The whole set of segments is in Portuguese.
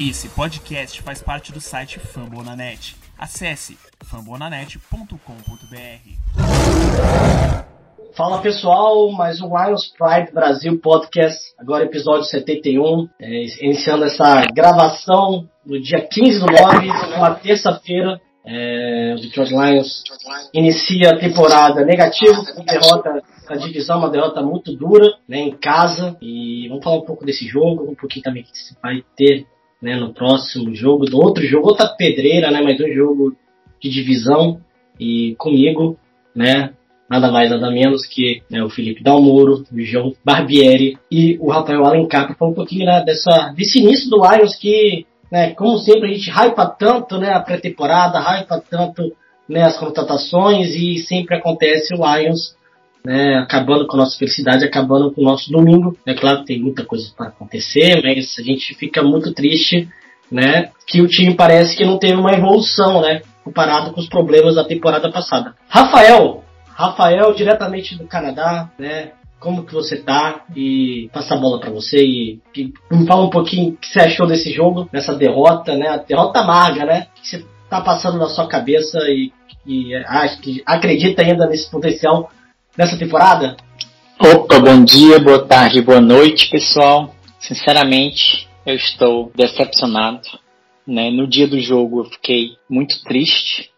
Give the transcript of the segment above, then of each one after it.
Esse podcast faz parte do site Fambonanet. Acesse fambonanet.com.br. Fala pessoal, mais um Lions Pride Brasil Podcast, agora episódio 71, é, iniciando essa gravação no dia 15 do 9, uma terça-feira. É, o Detroit Lions inicia a temporada negativo, com derrota na divisão, uma derrota muito dura né, em casa. E vamos falar um pouco desse jogo, um pouquinho também que vai ter né, no próximo jogo, do outro jogo, outra pedreira, né, mas um jogo de divisão. E comigo, né, nada mais nada menos que né, o Felipe Dalmoro, o João Barbieri e o Rafael Alencar, para falar um pouquinho né, dessa, desse início do Lions que, né, como sempre, a gente hypa tanto né, a pré-temporada, hypa tanto né, as contratações e sempre acontece o Lions né, acabando com a nossa felicidade, acabando com o nosso domingo. É claro que tem muita coisa para acontecer, mas a gente fica muito triste, né, que o time parece que não teve uma evolução, né, comparado com os problemas da temporada passada. Rafael, Rafael, diretamente do Canadá, né, como que você tá e passa a bola para você e, me fala um pouquinho o que você achou desse jogo, dessa derrota, né, a derrota amarga, né, que você tá passando na sua cabeça e, e acho que acredita ainda nesse potencial nessa temporada? Opa, bom dia, boa tarde, boa noite, pessoal. Sinceramente, eu estou decepcionado. Né? No dia do jogo eu fiquei muito triste,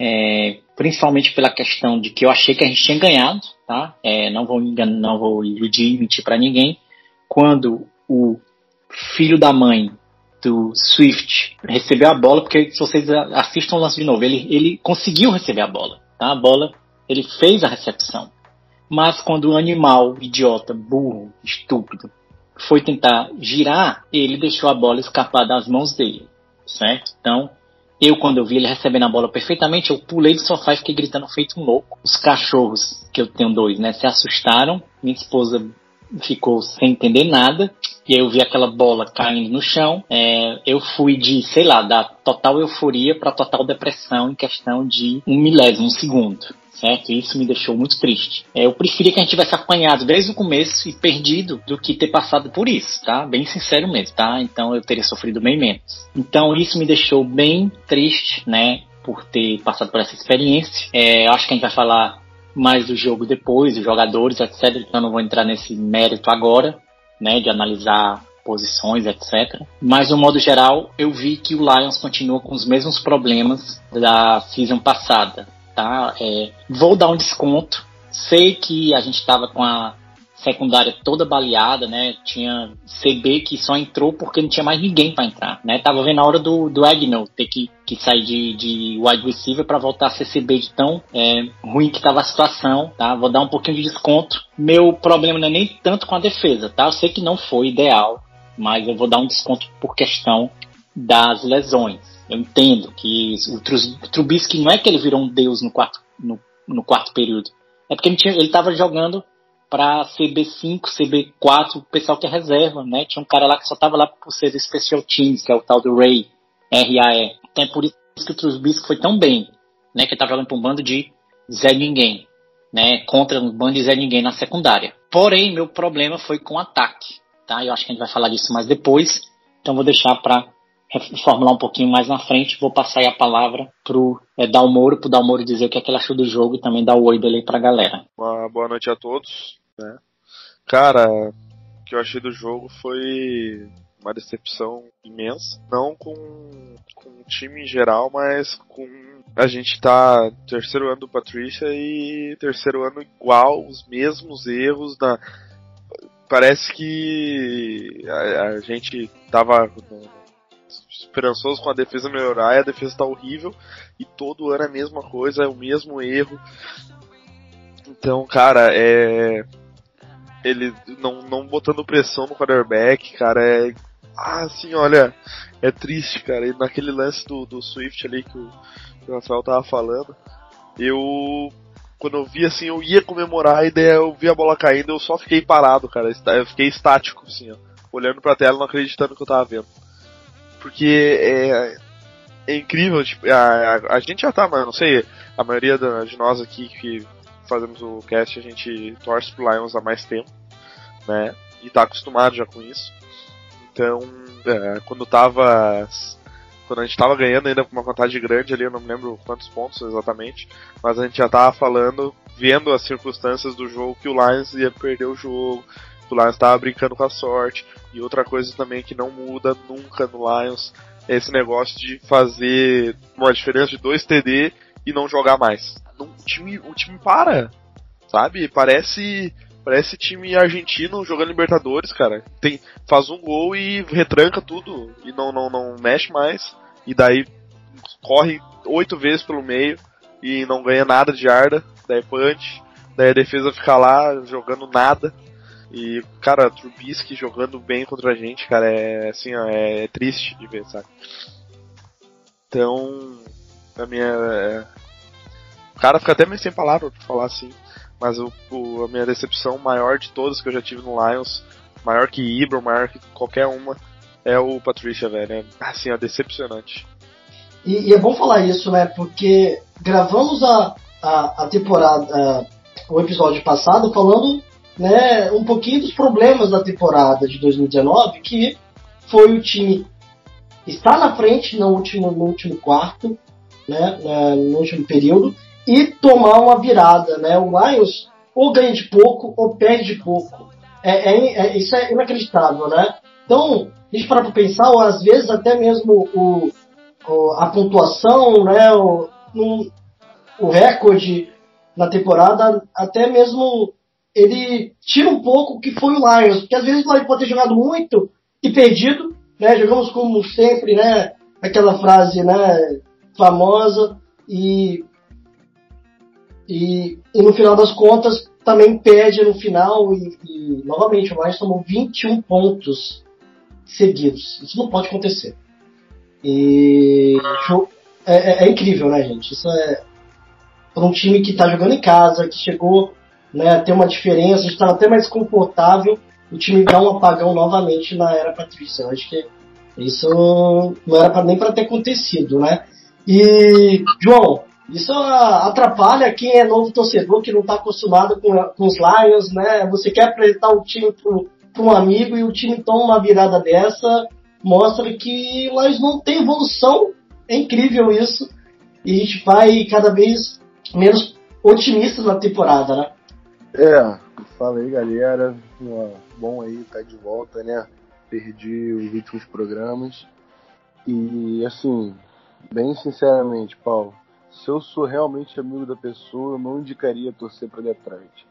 é, principalmente pela questão de que eu achei que a gente tinha ganhado, tá? É, não vou enganar, não vou iludir, mentir para ninguém. Quando o filho da mãe do Swift recebeu a bola, porque se vocês assistam o lance de novo, ele, ele conseguiu receber a bola, tá? A bola ele fez a recepção. Mas quando o animal, idiota, burro, estúpido, foi tentar girar, ele deixou a bola escapar das mãos dele, certo? Então, eu quando eu vi ele recebendo a bola perfeitamente, eu pulei do sofá e fiquei gritando feito um louco. Os cachorros, que eu tenho dois, né, se assustaram. Minha esposa ficou sem entender nada. E aí eu vi aquela bola caindo no chão. É, eu fui de, sei lá, da total euforia para total depressão em questão de um milésimo, segundo certo? E isso me deixou muito triste. É, eu preferia que a gente tivesse apanhado desde o começo e perdido do que ter passado por isso, tá? Bem sincero mesmo, tá? Então eu teria sofrido bem menos. Então isso me deixou bem triste, né? Por ter passado por essa experiência. É, eu acho que a gente vai falar mais do jogo depois, dos jogadores, etc. Então eu não vou entrar nesse mérito agora, né? De analisar posições, etc. Mas, no modo geral, eu vi que o Lions continua com os mesmos problemas da season passada tá? É, vou dar um desconto. Sei que a gente estava com a secundária toda baleada, né? Tinha CB que só entrou porque não tinha mais ninguém para entrar, né? Tava vendo a hora do, do Agnew ter que, que sair de, de wide receiver para voltar a ser CB de tão é, ruim que tava a situação, tá? Vou dar um pouquinho de desconto. Meu problema não é nem tanto com a defesa, tá? Eu sei que não foi ideal, mas eu vou dar um desconto por questão das lesões. Eu entendo que o Trubisky não é que ele virou um deus no quarto, no, no quarto período. É porque ele estava jogando para CB5, CB4, o pessoal que é reserva, né? Tinha um cara lá que só estava lá por ser Special Teams, que é o tal do Ray, R-A-E. Então é por isso que o Trubisky foi tão bem, né? Que ele estava jogando para um bando de Zé Ninguém, né? Contra um bando de Zé Ninguém na secundária. Porém, meu problema foi com o ataque, tá? Eu acho que a gente vai falar disso mais depois, então vou deixar para reformular um pouquinho mais na frente. Vou passar a palavra pro é, Dalmoro, pro Dalmoro dizer o que, é que ele achou do jogo e também dar o oi dele pra galera. Uma boa noite a todos. Né? Cara, o que eu achei do jogo foi uma decepção imensa. Não com, com o time em geral, mas com. A gente tá terceiro ano do Patrícia e terceiro ano igual, os mesmos erros da. Parece que a, a gente tava esperançoso com a defesa melhorar e a defesa tá horrível e todo ano é a mesma coisa, é o mesmo erro. Então, cara, é. Ele não, não botando pressão no quarterback, cara, é. Ah, assim, olha, é triste, cara. E naquele lance do, do Swift ali que o, que o Rafael tava falando, eu. Quando eu vi assim, eu ia comemorar e daí eu vi a bola caindo, eu só fiquei parado, cara. Eu fiquei estático, assim, ó. Olhando pra tela, não acreditando que eu tava vendo. Porque é, é incrível, tipo, a, a, a, gente já tá, mas não sei, a maioria da, de nós aqui que fazemos o cast, a gente torce pro Lions há mais tempo, né? E tá acostumado já com isso. Então, é, quando tava. Quando a gente tava ganhando ainda com uma vantagem grande ali, eu não me lembro quantos pontos exatamente, mas a gente já tava falando, vendo as circunstâncias do jogo, que o Lions ia perder o jogo, o Lions tava brincando com a sorte. E outra coisa também que não muda nunca no Lions é esse negócio de fazer uma diferença de 2 TD e não jogar mais. O time, o time para, sabe? Parece Parece time argentino jogando Libertadores, cara. Tem, faz um gol e retranca tudo e não, não, não mexe mais. E daí corre oito vezes pelo meio e não ganha nada de arda. Daí punch. Daí a defesa fica lá jogando nada. E, cara, Trubisky jogando bem contra a gente, cara, é assim, ó, é, é triste de ver, sabe? Então, a minha. É... O cara fica até meio sem palavras pra falar assim. Mas o, o, a minha decepção maior de todas que eu já tive no Lions, maior que Ibra, maior que qualquer uma, é o Patricia, velho. É, assim, é decepcionante. E, e, é bom falar isso, né? Porque gravamos a, a, a temporada, a, o episódio passado falando né, um pouquinho dos problemas da temporada de 2019, que foi o time estar na frente no último, no último quarto, né, no último período, e tomar uma virada, né? O Lions ou ganha de pouco ou perde de pouco. É, é, é isso é inacreditável, né? Então, a gente para pensar, ou às vezes até mesmo o, o a pontuação, né? O, o recorde na temporada, até mesmo ele tira um pouco o que foi o Lions, porque às vezes o Lions pode ter jogado muito e perdido, né? Jogamos como sempre, né? Aquela frase, né? Famosa e e, e no final das contas também perde no final e, e novamente o Lions tomou 21 pontos seguidos. Isso não pode acontecer. E é, é, é incrível, né, gente? Isso é para um time que está jogando em casa, que chegou né, a ter uma diferença, estava até mais confortável, o time dá um apagão novamente na era Patrícia. Eu acho que isso não era pra, nem para ter acontecido, né? E, João, isso atrapalha quem é novo torcedor, que não está acostumado com, com, os Lions, né? Você quer apresentar o time para um amigo e o time toma uma virada dessa, mostra que o Lions não tem evolução. É incrível isso. E a gente vai cada vez menos otimistas na temporada, né? É, fala aí galera. Bom aí tá de volta, né? Perdi os últimos programas. E assim, bem sinceramente, Paulo, se eu sou realmente amigo da pessoa, eu não indicaria torcer para Detroit.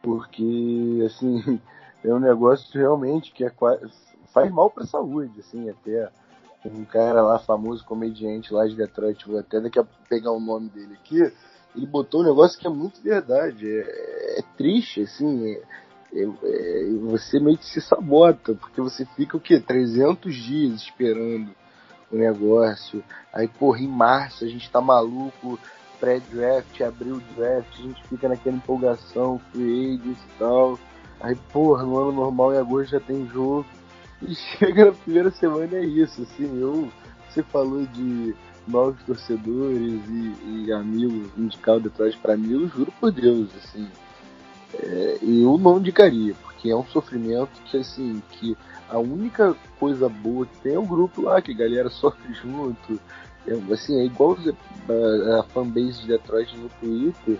Porque, assim, é um negócio realmente que é faz mal para a saúde, assim, até um cara lá famoso comediante lá de Detroit, vou até daqui a pegar o nome dele aqui, ele botou um negócio que é muito verdade, é, é triste, assim, é, é, é você meio que se sabota, porque você fica o quê? 300 dias esperando o negócio. Aí, porra, em março a gente tá maluco, pré-draft, abril draft, a gente fica naquela empolgação, free agents e tal. Aí, porra, no ano normal em agosto já tem jogo. E chega na primeira semana é isso, assim, eu. Você falou de novos torcedores e, e amigos indicar o Detroit pra mim, eu juro por Deus, assim. É, eu não indicaria, porque é um sofrimento que, assim, que a única coisa boa que tem é o grupo lá, que a galera sofre junto. É, assim, é igual a, a fanbase de Detroit no Twitter.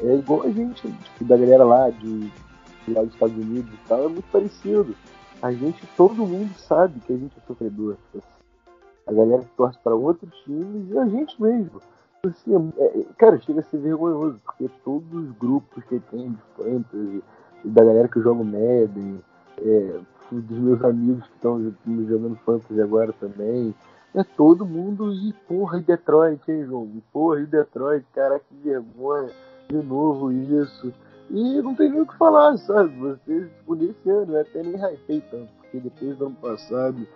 É igual a gente, tipo, da galera lá de, de lá dos Estados Unidos e tal, é muito parecido. A gente, todo mundo sabe que a gente é sofredor. A galera que torce para outros times e a gente mesmo. Assim, é, é, cara, chega a ser vergonhoso, porque todos os grupos que tem de fantasy, da galera que joga o Madden, é, dos meus amigos que estão jogando fantasy agora também. É todo mundo e porra, e Detroit, hein, João? Porra, e Detroit, cara, que vergonha. De novo isso. E não tem nem o que falar, sabe? Vocês, tipo, nesse ano, eu até nem hypei tanto, porque depois do ano passado,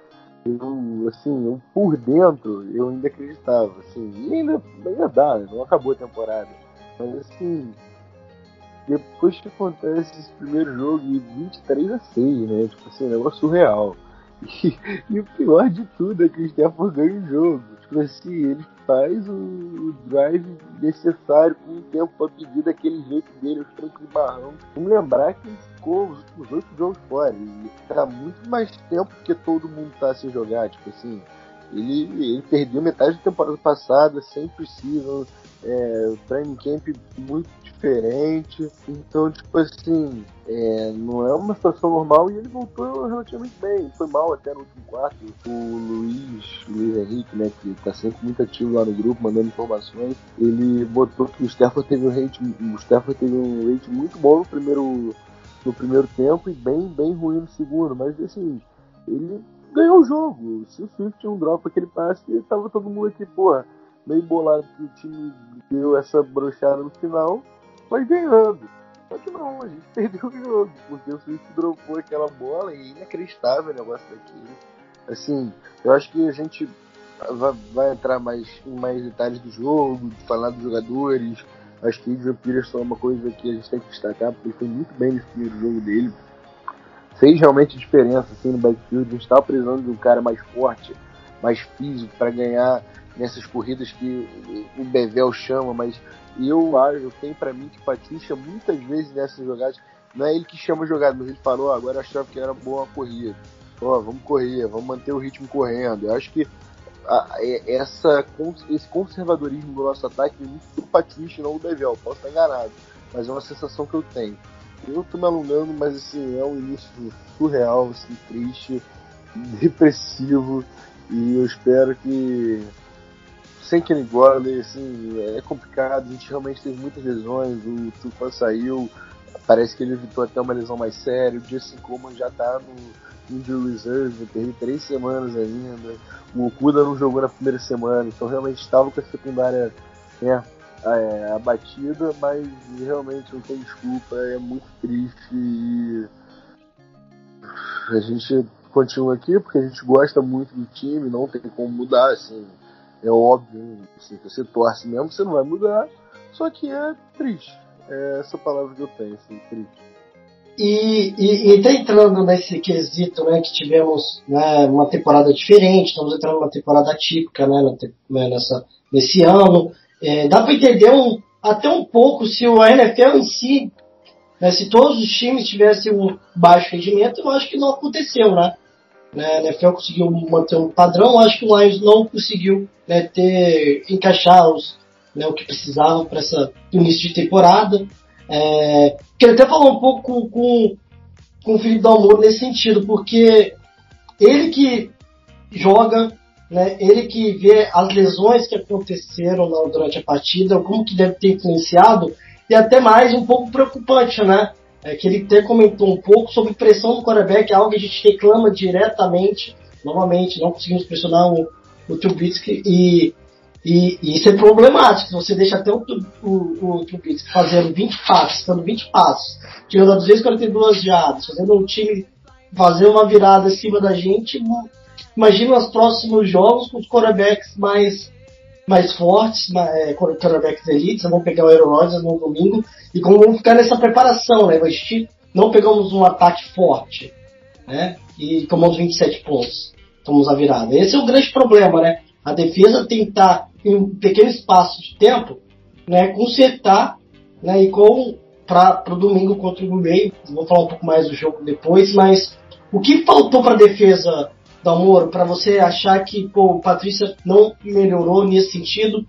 eu, assim, eu, por dentro, eu ainda acreditava, assim, e ainda, ainda dá, não acabou a temporada. Mas assim, depois que acontece esse primeiro jogo e 23 a 6, né? Tipo assim, um negócio surreal. E, e, o pior de tudo é que o Stafford ganha o jogo. Tipo assim, eles faz o, drive necessário com o tempo para pedir daquele jeito dele, os trancos e barrão. Vamos lembrar que ele ficou os últimos oito jogos fora. E tá muito mais tempo que todo mundo tá sem jogar. Tipo assim, ele, ele perdeu metade da temporada passada, sem possível, é, training camp muito diferente. Então, tipo assim, é, não é uma situação normal e ele voltou relativamente bem. Foi mal até no último quarto. O Luiz, Luiz Henrique, né, que tá sempre muito ativo lá no grupo, mandando informações, ele botou que o Stafford teve um rate, o Stafford teve um rate muito bom no primeiro, no primeiro tempo e bem, bem ruim no segundo. Mas assim, ele ganhou o jogo. Se o Swift um drop aquele passe, tava todo mundo aqui, porra, meio bolado que o time deu essa brochada no final foi ganhando. Só que não, a gente perdeu o jogo, porque o Swift dropou aquela bola e é inacreditável o negócio daquilo. Assim, eu acho que a gente vai, vai, entrar mais em mais detalhes do jogo, falar dos jogadores. Acho que o Adrian Peterson é uma coisa que a gente tem que destacar, porque foi muito bem nesse primeiro jogo dele. Fez realmente diferença assim, no backfield. A gente estava precisando de um cara mais forte, mais físico, para ganhar nessas corridas que o Bevel chama, mas eu eu tenho para mim que Patrícia muitas vezes nessas jogadas não é ele que chama a jogada, mas ele falou, oh, agora achava que era boa a corrida. Ó, oh, vamos correr, vamos manter o ritmo correndo. Eu acho que a, essa, esse conservadorismo do nosso ataque é muito do Patrícia, não do Bevel. Posso estar enganado, mas é uma sensação que eu tenho. Eu tô me alongando, mas assim, é um início surreal, assim, triste, depressivo, e eu espero que sem Kenny Gordon, assim, é complicado, a gente realmente teve muitas lesões, o Tufan saiu, parece que ele evitou até uma lesão mais séria, o Justin Coleman já tá no injury reserve, teve três semanas ainda, o Okuda não jogou na primeira semana, então realmente estava com a secundária né, é, abatida, mas realmente não tem desculpa, é muito triste e a gente continua aqui porque a gente gosta muito do time, não tem como mudar, assim, é óbvio, assim, você torce mesmo, você não vai mudar, só que é triste. É essa palavra que eu tenho, assim, triste. E, e, e tá entrando nesse quesito, né, que tivemos né, uma temporada diferente, estamos entrando numa temporada típica, né, né, nessa, nesse ano. É, dá para entender um, até um pouco se o NFL em si, né, se todos os times tivessem um baixo rendimento, eu acho que não aconteceu, né? Né, a NFL conseguiu manter um padrão, acho que o Lions não conseguiu né, ter, encaixar os, né, o que precisava para esse início de temporada. É, queria até falar um pouco com, com, com o Felipe Dalmoro nesse sentido, porque ele que joga, né, ele que vê as lesões que aconteceram durante a partida, como que deve ter influenciado, e até mais um pouco preocupante, né? É, que ele até comentou um pouco sobre pressão no quarterback, algo que a gente reclama diretamente, novamente, não conseguimos pressionar o, o Trubisky e, e, e isso é problemático. Você deixa até o, o, o Trubisky fazendo 20 passos, dando 20 passos, tirando a 242 jardas, fazendo um time fazer uma virada acima da gente, imagina os próximos jogos com os quarterbacks mais mais fortes, é, elites, vão pegar o Aaron Rodgers no domingo, e como vamos ficar nessa preparação, né? Gente não pegamos um ataque forte, né? E tomamos 27 pontos, tomamos a virada. Esse é o grande problema, né? A defesa tentar, em um pequeno espaço de tempo, né, consertar, né, e com para o domingo contra o Green vou falar um pouco mais do jogo depois, mas o que faltou para a defesa Dalmoro, para você achar que pô, o Patrícia não melhorou nesse sentido,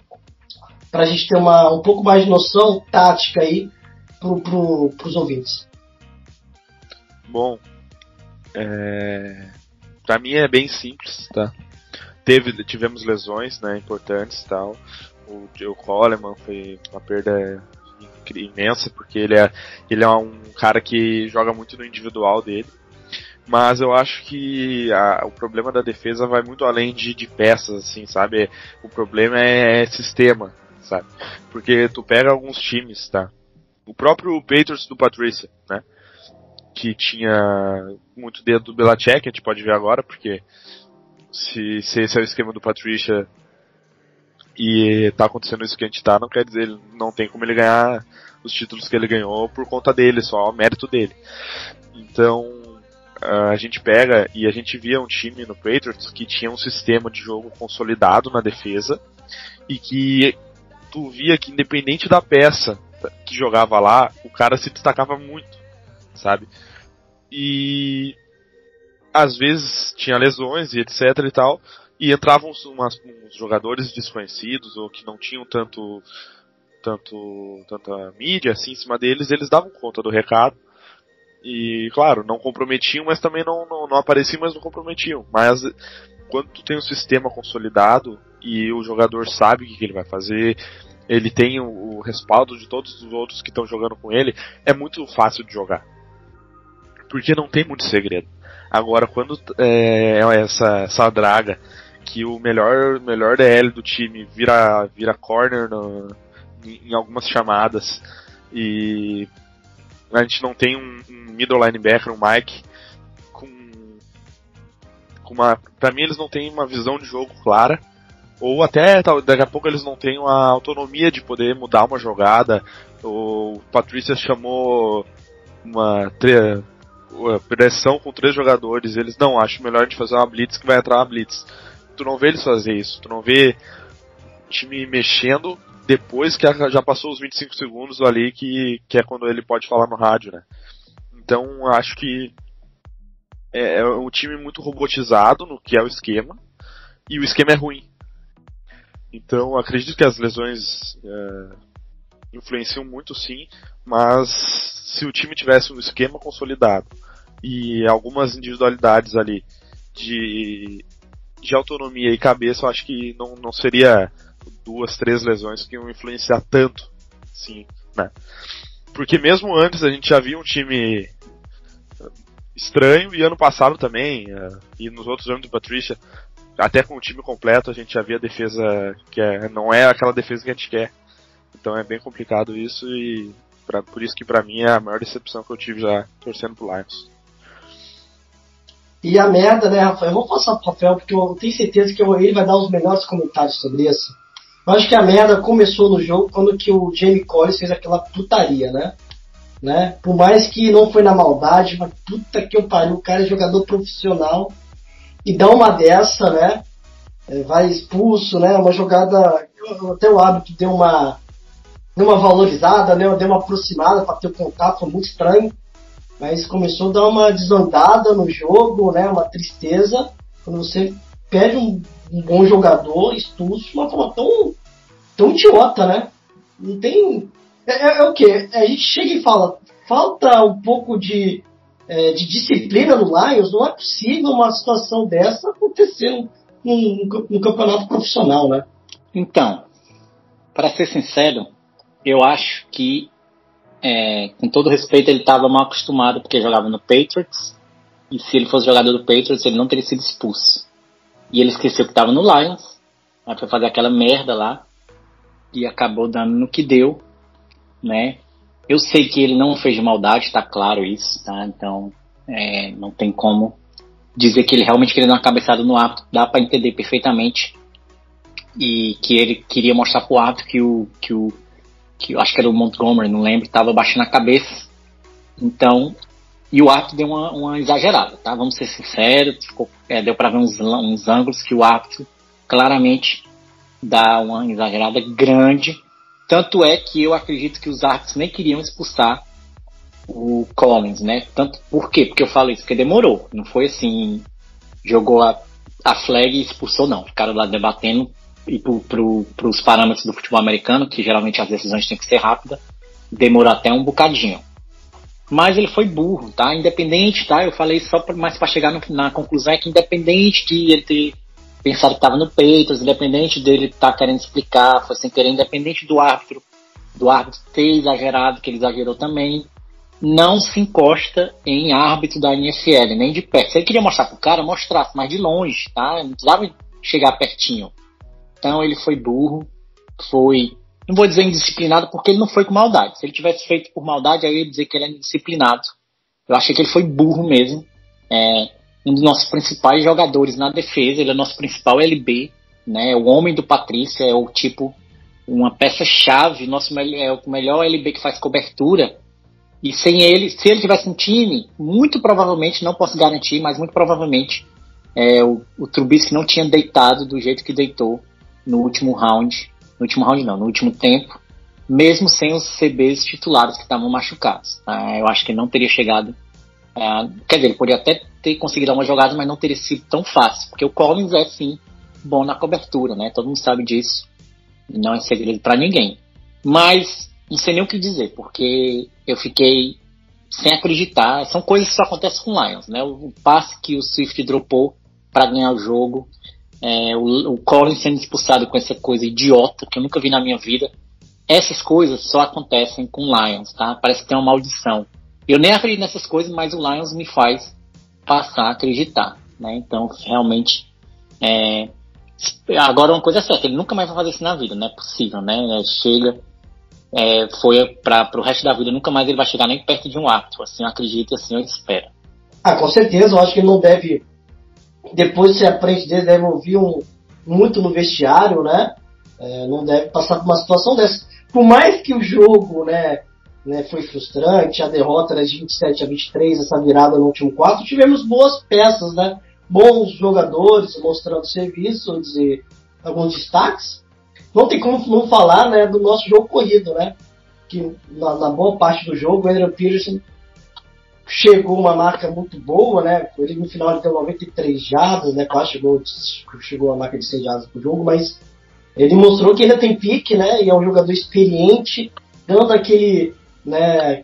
para a gente ter uma, um pouco mais de noção tática aí para pro, os ouvintes? Bom, é... para mim é bem simples, tá? Teve, tivemos lesões, né, importantes, tal. O Joe Coleman foi uma perda imensa porque ele é ele é um cara que joga muito no individual dele mas eu acho que a, o problema da defesa vai muito além de, de, peças, assim, sabe? O problema é, é, sistema, sabe? Porque tu pega alguns times, tá? O próprio Patriots do Patrícia, né? Que tinha muito dedo do Belichick, a gente pode ver agora, porque se, se esse é o esquema do Patrícia e tá acontecendo isso que a gente tá, não quer dizer, ele não tem como ele ganhar os títulos que ele ganhou por conta dele, só o mérito dele. Então, a gente pega e a gente via um time no Patriots que tinha um sistema de jogo consolidado na defesa, e que tu via que independente da peça que jogava lá, o cara se destacava muito, sabe? E às vezes tinha lesões e etc e tal, e entravam umas, uns jogadores desconhecidos ou que não tinham tanto tanto tanta mídia assim em cima deles, eles davam conta do recado. E claro, não comprometiam, mas também não, não, não apareciam, mas não comprometiam. Mas quando tu tem um sistema consolidado e o jogador sabe o que, ele vai fazer, ele tem o, o, respaldo de todos os outros que estão jogando com ele, é muito fácil de jogar. Porque não tem muito segredo. Agora, quando é, é essa, essa draga que o melhor, melhor DL do time vira, vira corner no, em algumas chamadas e a gente não tem um, um middle linebacker, um Mike, com, com uma. Pra mim, eles não têm uma visão de jogo clara. Ou até daqui a pouco eles não têm a autonomia de poder mudar uma jogada. O Patrícia chamou uma pressão com três jogadores. Eles não acham melhor de fazer uma blitz que vai entrar uma blitz. Tu não vê eles fazer isso. Tu não vê time mexendo depois que já passou os 25 segundos ali, que, que é quando ele pode falar no rádio, né? Então acho que é, é um time muito robotizado no que é o esquema, e o esquema é ruim. Então acredito que as lesões é, influenciam muito sim, mas se o time tivesse um esquema consolidado e algumas individualidades ali de, de autonomia e cabeça, eu acho que não, não seria duas, três lesões que iam influenciar tanto, sim, né? Porque mesmo antes a gente já via um time estranho e ano passado também, uh, e nos outros anos do Patricia, até com o time completo a gente já via defesa que é, não é aquela defesa que a gente quer. Então é bem complicado isso e pra, por isso que para mim é a maior decepção que eu tive já torcendo pro Lions. E a merda, né, Rafael? Eu vou passar pro Rafael porque eu tenho certeza que ele vai dar os melhores comentários sobre isso. Eu acho que a merda começou no jogo quando que o Jamie Collins fez aquela putaria, né? né? Por mais que não foi na maldade, mas puta que eu pariu, o cara é jogador profissional e dá uma dessa, né? É, vai expulso, né? Uma jogada, até o hábito deu uma, deu uma valorizada, né? Deu uma aproximada para ter o contato, foi muito estranho. Mas começou a dar uma desandada no jogo, né? Uma tristeza. Quando você perde um, um bom jogador expulso uma forma tão tão idiota, né? Não tem. É, é, é o que? A gente chega e fala, falta um pouco de, é, de disciplina no Lions, não é possível uma situação dessa acontecer no, no, no campeonato profissional, né? Então, para ser sincero, eu acho que, é, com todo respeito, ele estava mal acostumado porque jogava no Patriots, e se ele fosse jogador do Patriots, ele não teria sido expulso. E ele esqueceu que estava no Lions, aí foi fazer aquela merda lá, e acabou dando no que deu, né? Eu sei que ele não fez maldade, tá claro isso, tá? Então, é, não tem como dizer que ele realmente queria dar uma cabeçada no árbitro, dá para entender perfeitamente. E que ele queria mostrar pro árbitro que o, que o, que acho que era o Montgomery, não lembro, estava baixando a cabeça. Então, e o árbitro deu uma, uma exagerada, tá? Vamos ser sinceros, ficou, é, deu para ver uns, uns ângulos que o árbitro claramente dá uma exagerada grande. Tanto é que eu acredito que os árbitros nem queriam expulsar o Collins, né? Tanto por quê? Porque eu falo isso, porque demorou. Não foi assim, jogou a, a flag e expulsou, não. Ficaram lá debatendo e para pro, pros parâmetros do futebol americano, que geralmente as decisões têm que ser rápidas, demorou até um bocadinho. Mas ele foi burro, tá? Independente, tá? Eu falei só pra, mais para chegar no, na conclusão é que independente de ele ter pensar que estava no peito, independente dele estar tá querendo explicar, foi sem querer, independente do árbitro, do árbitro ter exagerado, que ele exagerou também, não se encosta em árbitro da NFL, nem de perto. Se ele queria mostrar pro cara, mostrasse, mas de longe, tá? Não precisava chegar pertinho. Então ele foi burro, foi, não vou dizer indisciplinado, porque ele não foi com maldade. Se ele tivesse feito por maldade, aí eu ia dizer que ele é indisciplinado. Eu achei que ele foi burro mesmo. É, um dos nossos principais jogadores na defesa, ele é nosso principal LB, né? O homem do Patrícia, é o tipo uma peça-chave, nosso é o melhor LB que faz cobertura. E sem ele, se ele tivesse um time, muito provavelmente, não posso garantir, mas muito provavelmente é, o, o Trubisky não tinha deitado do jeito que deitou no último round, no último round não, no último tempo, mesmo sem os CBs titulares que estavam machucados. Tá? Eu acho que não teria chegado. É, quer dizer, ele poderia até ter conseguido uma jogada, mas não teria sido tão fácil, porque o Collins é sim bom na cobertura, né? Todo mundo sabe disso. Não é segredo para ninguém. Mas não sei nem o que dizer, porque eu fiquei sem acreditar. São coisas que só acontecem com o Lions, né? O passe que o Swift dropou para ganhar o jogo, é, o, o Collins sendo expulsado com essa coisa idiota que eu nunca vi na minha vida. Essas coisas só acontecem com o Lions, tá? Parece que tem uma maldição. Eu nem acredito nessas coisas, mas o Lions me faz passar a acreditar, né? Então, realmente, é, agora uma coisa é certa, ele nunca mais vai fazer isso na vida, não é possível, né? Chega, é, foi para o resto da vida, nunca mais ele vai chegar nem perto de um ato, assim, eu acredito, assim, eu espero. Ah, com certeza, eu acho que não deve, depois se aprende dele, deve ouvir um, muito no vestiário, né? É, não deve passar por uma situação dessa. Por mais que o jogo, né, né, foi frustrante, a derrota era de 27 a 23, essa virada no último quarto, tivemos boas peças, né? Bons jogadores mostrando serviços e alguns destaques. Não tem como não falar, né, do nosso jogo corrido, né? Que na, na boa parte do jogo, o Adrian Peterson chegou uma marca muito boa, né? Ele no final ele deu 93 jardas, né? Quase chegou, chegou a marca de 100 jardas pro jogo, mas ele mostrou que ainda tem pique, né? E é um jogador experiente, dando aquele né,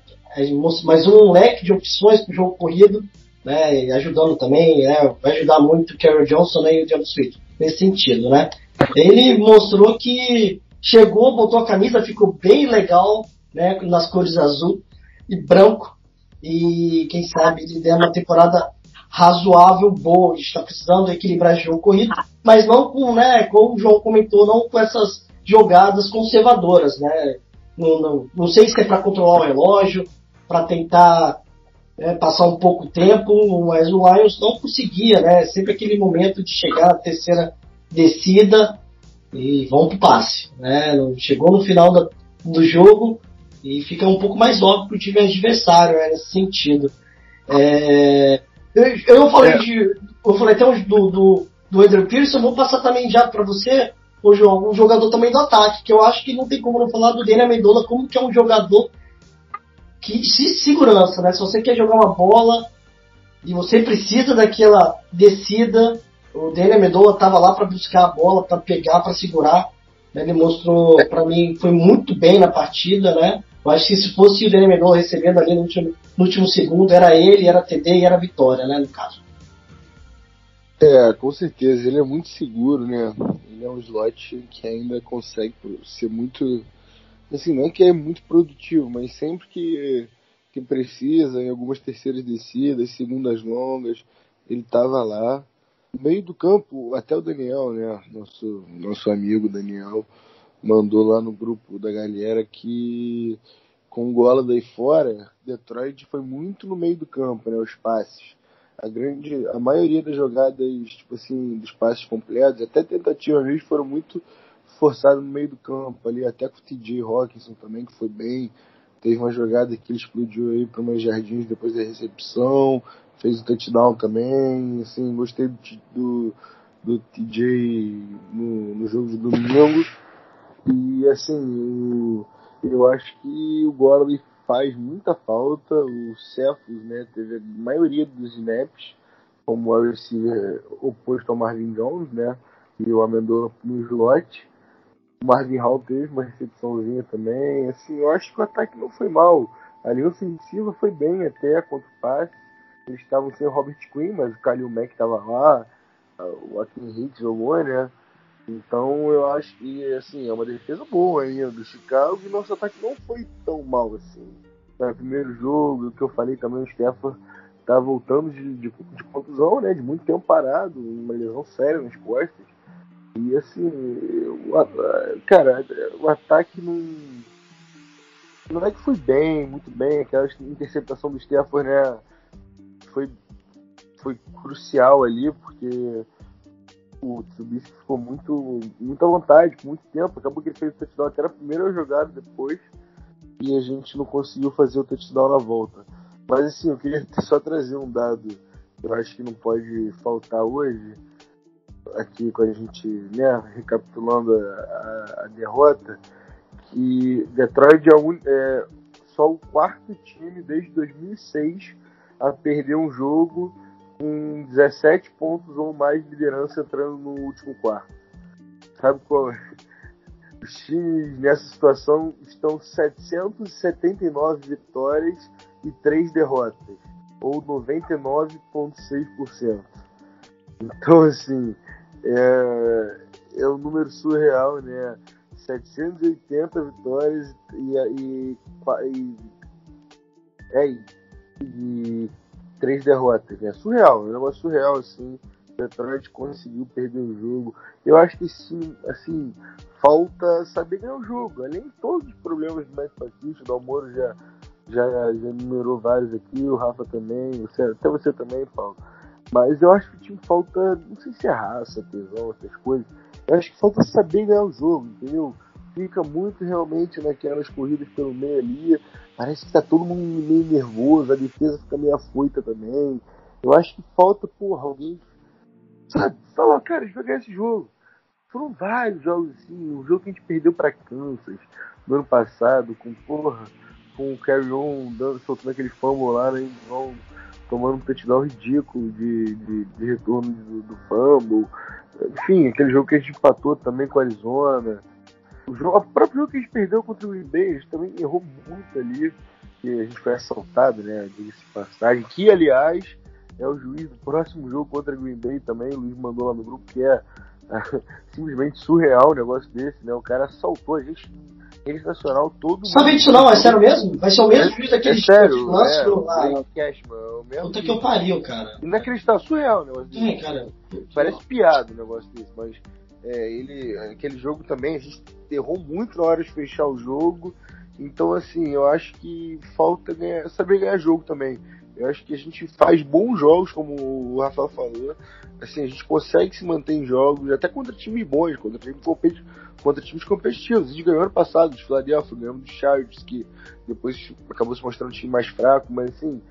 mais um leque de opções para o jogo corrido, né, ajudando também, né, vai ajudar muito o Carol Johnson né, e o James Sweet, nesse sentido, né. Ele mostrou que chegou, botou a camisa, ficou bem legal, né, nas cores azul e branco, e quem sabe ele der uma temporada razoável, boa, a gente está precisando equilibrar esse jogo corrido, mas não com, né, como o João comentou, não com essas jogadas conservadoras, né, não, não, não sei se é para controlar o relógio, para tentar é, passar um pouco tempo, mas o Lions não conseguia, né? Sempre aquele momento de chegar na terceira descida e vão pro passe, né? Chegou no final da, do jogo e fica um pouco mais óbvio para o time adversário, né, nesse sentido. É, eu, eu falei é. de, eu falei até do, do, do Andrew Pearson, vou passar também já para você o um jogador também do ataque, que eu acho que não tem como não falar do Daniel Amendola como que é um jogador que se segurança, né? Se você quer jogar uma bola e você precisa daquela descida, o Daniel Amendola estava lá para buscar a bola, para pegar, para segurar. Né? Ele mostrou, para mim, foi muito bem na partida, né? Eu acho que se fosse o Daniel Amendola recebendo ali no último, no último segundo, era ele, era TD e era vitória, né? No caso. É, com certeza, ele é muito seguro, né? Ele é um slot que ainda consegue ser muito. Assim, não que é muito produtivo, mas sempre que, que precisa, em algumas terceiras descidas, segundas longas, ele estava lá. No meio do campo, até o Daniel, né? Nosso, nosso amigo Daniel, mandou lá no grupo da galera que com o Gola daí fora, Detroit foi muito no meio do campo, né? Os passes a grande a maioria das jogadas tipo assim dos passes completos até tentativas foram muito forçadas no meio do campo ali até com o TJ Hawkinson também que foi bem. Teve uma jogada que ele explodiu aí para umas jardins depois da recepção fez o touchdown também assim gostei do, do, do TJ no, no jogo de domingo. E assim o, eu acho que o Gorley faz muita falta. O Cephas né, teve a maioria dos snaps como o receiver oposto ao Marvin Jones, né? E o Amendola no slot. O Marvin Hall teve uma recepçãozinha também. Assim, eu acho que o ataque não foi mal. A linha ofensiva foi bem até contra o passe. Eles estavam sem o Robert Quinn, mas o Khalil Mack estava lá. O Akin Hicks jogou, né? Então eu acho que assim, é uma defesa boa ainda do Chicago e nosso ataque não foi tão mal assim. No primeiro jogo, o que eu falei também, o Stefan tá voltando de, de, de contusão, né? De muito tempo parado, uma lesão séria nas costas. E assim, o, cara, o ataque não. Não é que foi bem, muito bem, aquela interceptação do Stefan, né? Foi, foi crucial ali, porque o Tsubisky ficou muito, muito à vontade, muito tempo. Acabou que ele fez o touchdown até na primeira jogada depois e a gente não conseguiu fazer o touchdown na volta. Mas assim, eu queria só trazer um dado que eu acho que não pode faltar hoje. aqui com a gente, né, recapitulando a, a, a derrota, que Detroit é, é, só o quarto time desde 2006 a perder um jogo com 17 pontos ou mais de liderança entrando no último quarto. Sabe qual é? Os times nessa situação estão 779 vitórias e 3 derrotas, ou 99,6%. Então, assim, é, é um número surreal, né? 780 vitórias e, e, e, é, e três derrotas, né? Surreal, é um negócio surreal, assim. Detroit conseguiu perder o jogo. Eu acho que sim, assim, falta saber ganhar o jogo. Além de todos os problemas do Matt Patricia, o Almoro já, já, já numerou vários aqui, o Rafa também, você, até você também, Paulo. Mas eu acho que o time falta, não sei se é raça, tesão, essas coisas. Eu acho que falta saber ganhar o jogo, entendeu? Fica muito realmente naquelas corridas pelo meio ali. Parece que tá todo mundo meio nervoso, a defesa fica meio afoita também. Eu acho que falta, porra, alguém Sabe? Fala, cara, a gente vai ganhar esse jogo. Foram vários jogos assim. O jogo que a gente perdeu para Kansas no ano passado, com porra, com o Carry On dando, soltando aquele fumble lá, né? Tomando um touchdown ridículo de, de, de retorno do, do fumble. Enfim, aquele jogo que a gente empatou também com a Arizona. O, jogo, o próprio jogo que a gente perdeu contra o Green Bay, também errou muito ali. Que a gente foi assaltado, né? Diga-se passagem. Que, aliás, é o juiz do próximo jogo contra Green Bay também. O Luiz mandou lá no grupo que é, é simplesmente surreal o negócio desse, né? O cara assaltou a gente rede nacional todo Sabia disso não, é sério mesmo? Vai ser o mesmo é, juiz daquele é sério, lance é, pro. Ah, o Cashman, é o mesmo puta que eu pariu, cara. Inacreditável, surreal o negócio desse. É, cara. Parece piada o negócio desse, mas é, ele, aquele jogo também, a gente errou muito na hora de fechar o jogo. Então, assim, eu acho que falta ganhar, saber ganhar jogo também. Eu acho que a gente faz bons jogos, como o Rafael falou. Assim, a gente consegue se manter em jogos, até contra times bons, contra times, contra times competitivos. A gente ganhou ano passado de Philadelphia, ganhamos do Chargers, que depois acabou se mostrando um time mais fraco, mas assim,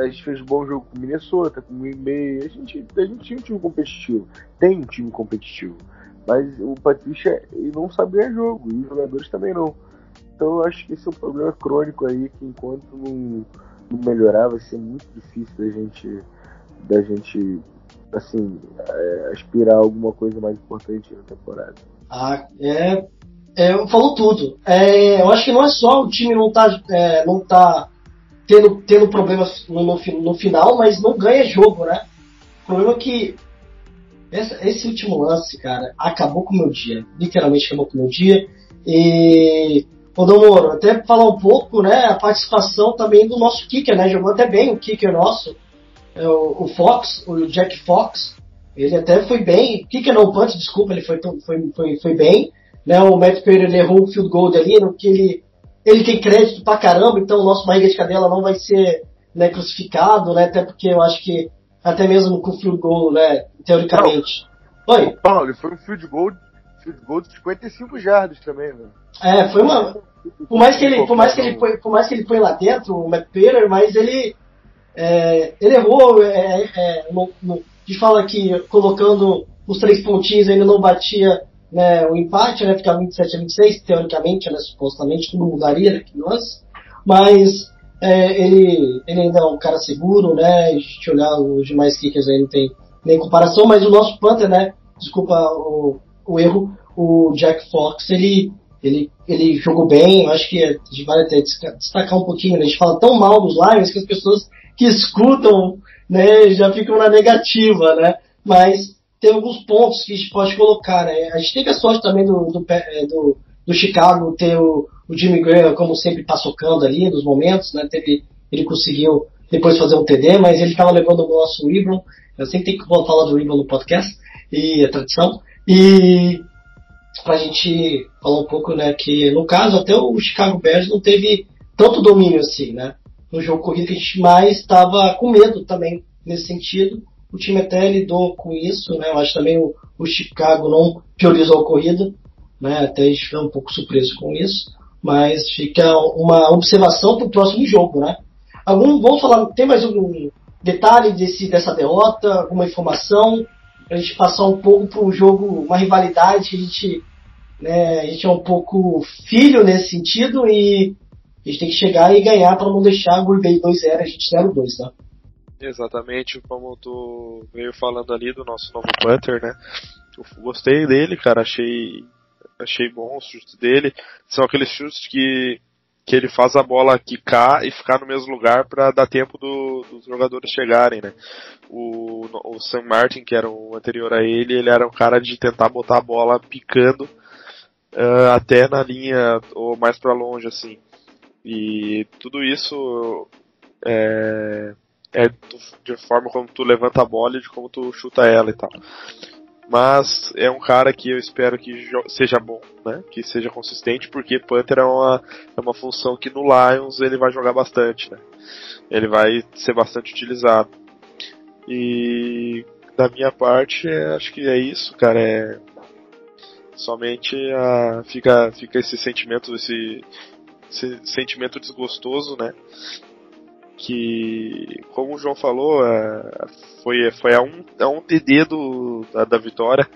a gente fez um bom jogo com Minnesota, com o Green Bay. A gente, a gente tinha um time competitivo, tem um time competitivo. Mas o Patrícia não ganhar jogo, e os jogadores também não. Então eu acho que esse é um problema crônico aí, que enquanto não melhorar, vai ser muito difícil da gente, da gente assim, é, aspirar a alguma coisa mais importante na temporada. Ah, é. é falou tudo. É, eu acho que não é só o time não tá, é, não tá tendo, tendo problemas no, no, no, final, mas não ganha jogo, né? O problema é que essa, esse último lance, cara, acabou com o meu dia. Literalmente acabou com o meu dia. E Ô, Domoro, até falar um pouco, né, a participação também do nosso kicker, né, jogou até bem o kicker nosso, é, o, o Fox, o Jack Fox, ele até foi bem, kicker não, punch, desculpa, ele foi, foi, foi, foi bem, né, o Matt Pereira errou o field goal ali, no que ele, ele tem crédito pra caramba, então o nosso barriga de cadela não vai ser, né, crucificado, né, até porque eu acho que, até mesmo com o field goal, né, teoricamente. Não, Oi? Paulo, foi um field goal field goal de 55 jardas também, né? É, foi uma. Por mais que ele, por mais que ele, põe, por mais que ele põe lá dentro, o McPeter, mas ele. É, ele errou. É, é, no, no, a gente fala que colocando os três pontinhos ele não batia né, o empate, né? Ficava 27 a 26, teoricamente, né, supostamente, tudo mudaria aqui nós. Mas é, ele, ele ainda é um cara seguro, né? A gente olhar os demais kickers aí não tem nem comparação, mas o nosso Panther, né? Desculpa o, o erro, o Jack Fox, ele, ele, ele jogou bem, eu acho que a gente vai até destacar um pouquinho, né? a gente fala tão mal dos Lions que as pessoas que escutam, né, já ficam na negativa, né, mas tem alguns pontos que a gente pode colocar, né, a gente teve a sorte também do, do, é, do, do Chicago ter o, o Jimmy Graham, como sempre, passocando ali nos momentos, né, teve, ele conseguiu depois fazer um TD, mas ele estava levando o nosso Ribbon, eu sempre tenho que falar do Ribbon no podcast, e a tradição, e para a gente falar um pouco, né, que no caso até o Chicago Bears não teve tanto domínio assim, né? No jogo corrido que a gente mais estava com medo também nesse sentido. O time até lidou com isso, né? Acho também o, o Chicago não priorizou a corrida, né? Até a gente ficou um pouco surpreso com isso. Mas fica uma observação para o próximo jogo, né? Algum, vamos falar, tem mais algum detalhe desse, dessa derrota, alguma informação pra gente passar um pouco para um jogo, uma rivalidade, a gente, né, a gente é um pouco filho nesse sentido e a gente tem que chegar e ganhar para não deixar Green Bay 2-0, a gente 0-2, tá? Exatamente, como tu veio falando ali do nosso novo Butter, né? Eu gostei dele, cara, achei achei bom os chutes dele. São aqueles chutes que que ele faz a bola quicar e ficar no mesmo lugar para dar tempo do, dos jogadores chegarem, né? O, o Sam Martin, que era o anterior a ele, ele era um cara de tentar botar a bola picando uh, até na linha ou mais para longe, assim. E tudo isso é, é de forma como tu levanta a bola e de como tu chuta ela e tal. Mas é um cara que eu espero que seja bom, né? Que seja consistente, porque Panther é uma, é uma função que no Lions ele vai jogar bastante, né? Ele vai ser bastante utilizado. E da minha parte, é, acho que é isso, cara. É somente a, fica, fica esse sentimento, esse, esse sentimento desgostoso, né? Que, como o João falou, é, foi, foi a um, a um TD do, da, da vitória.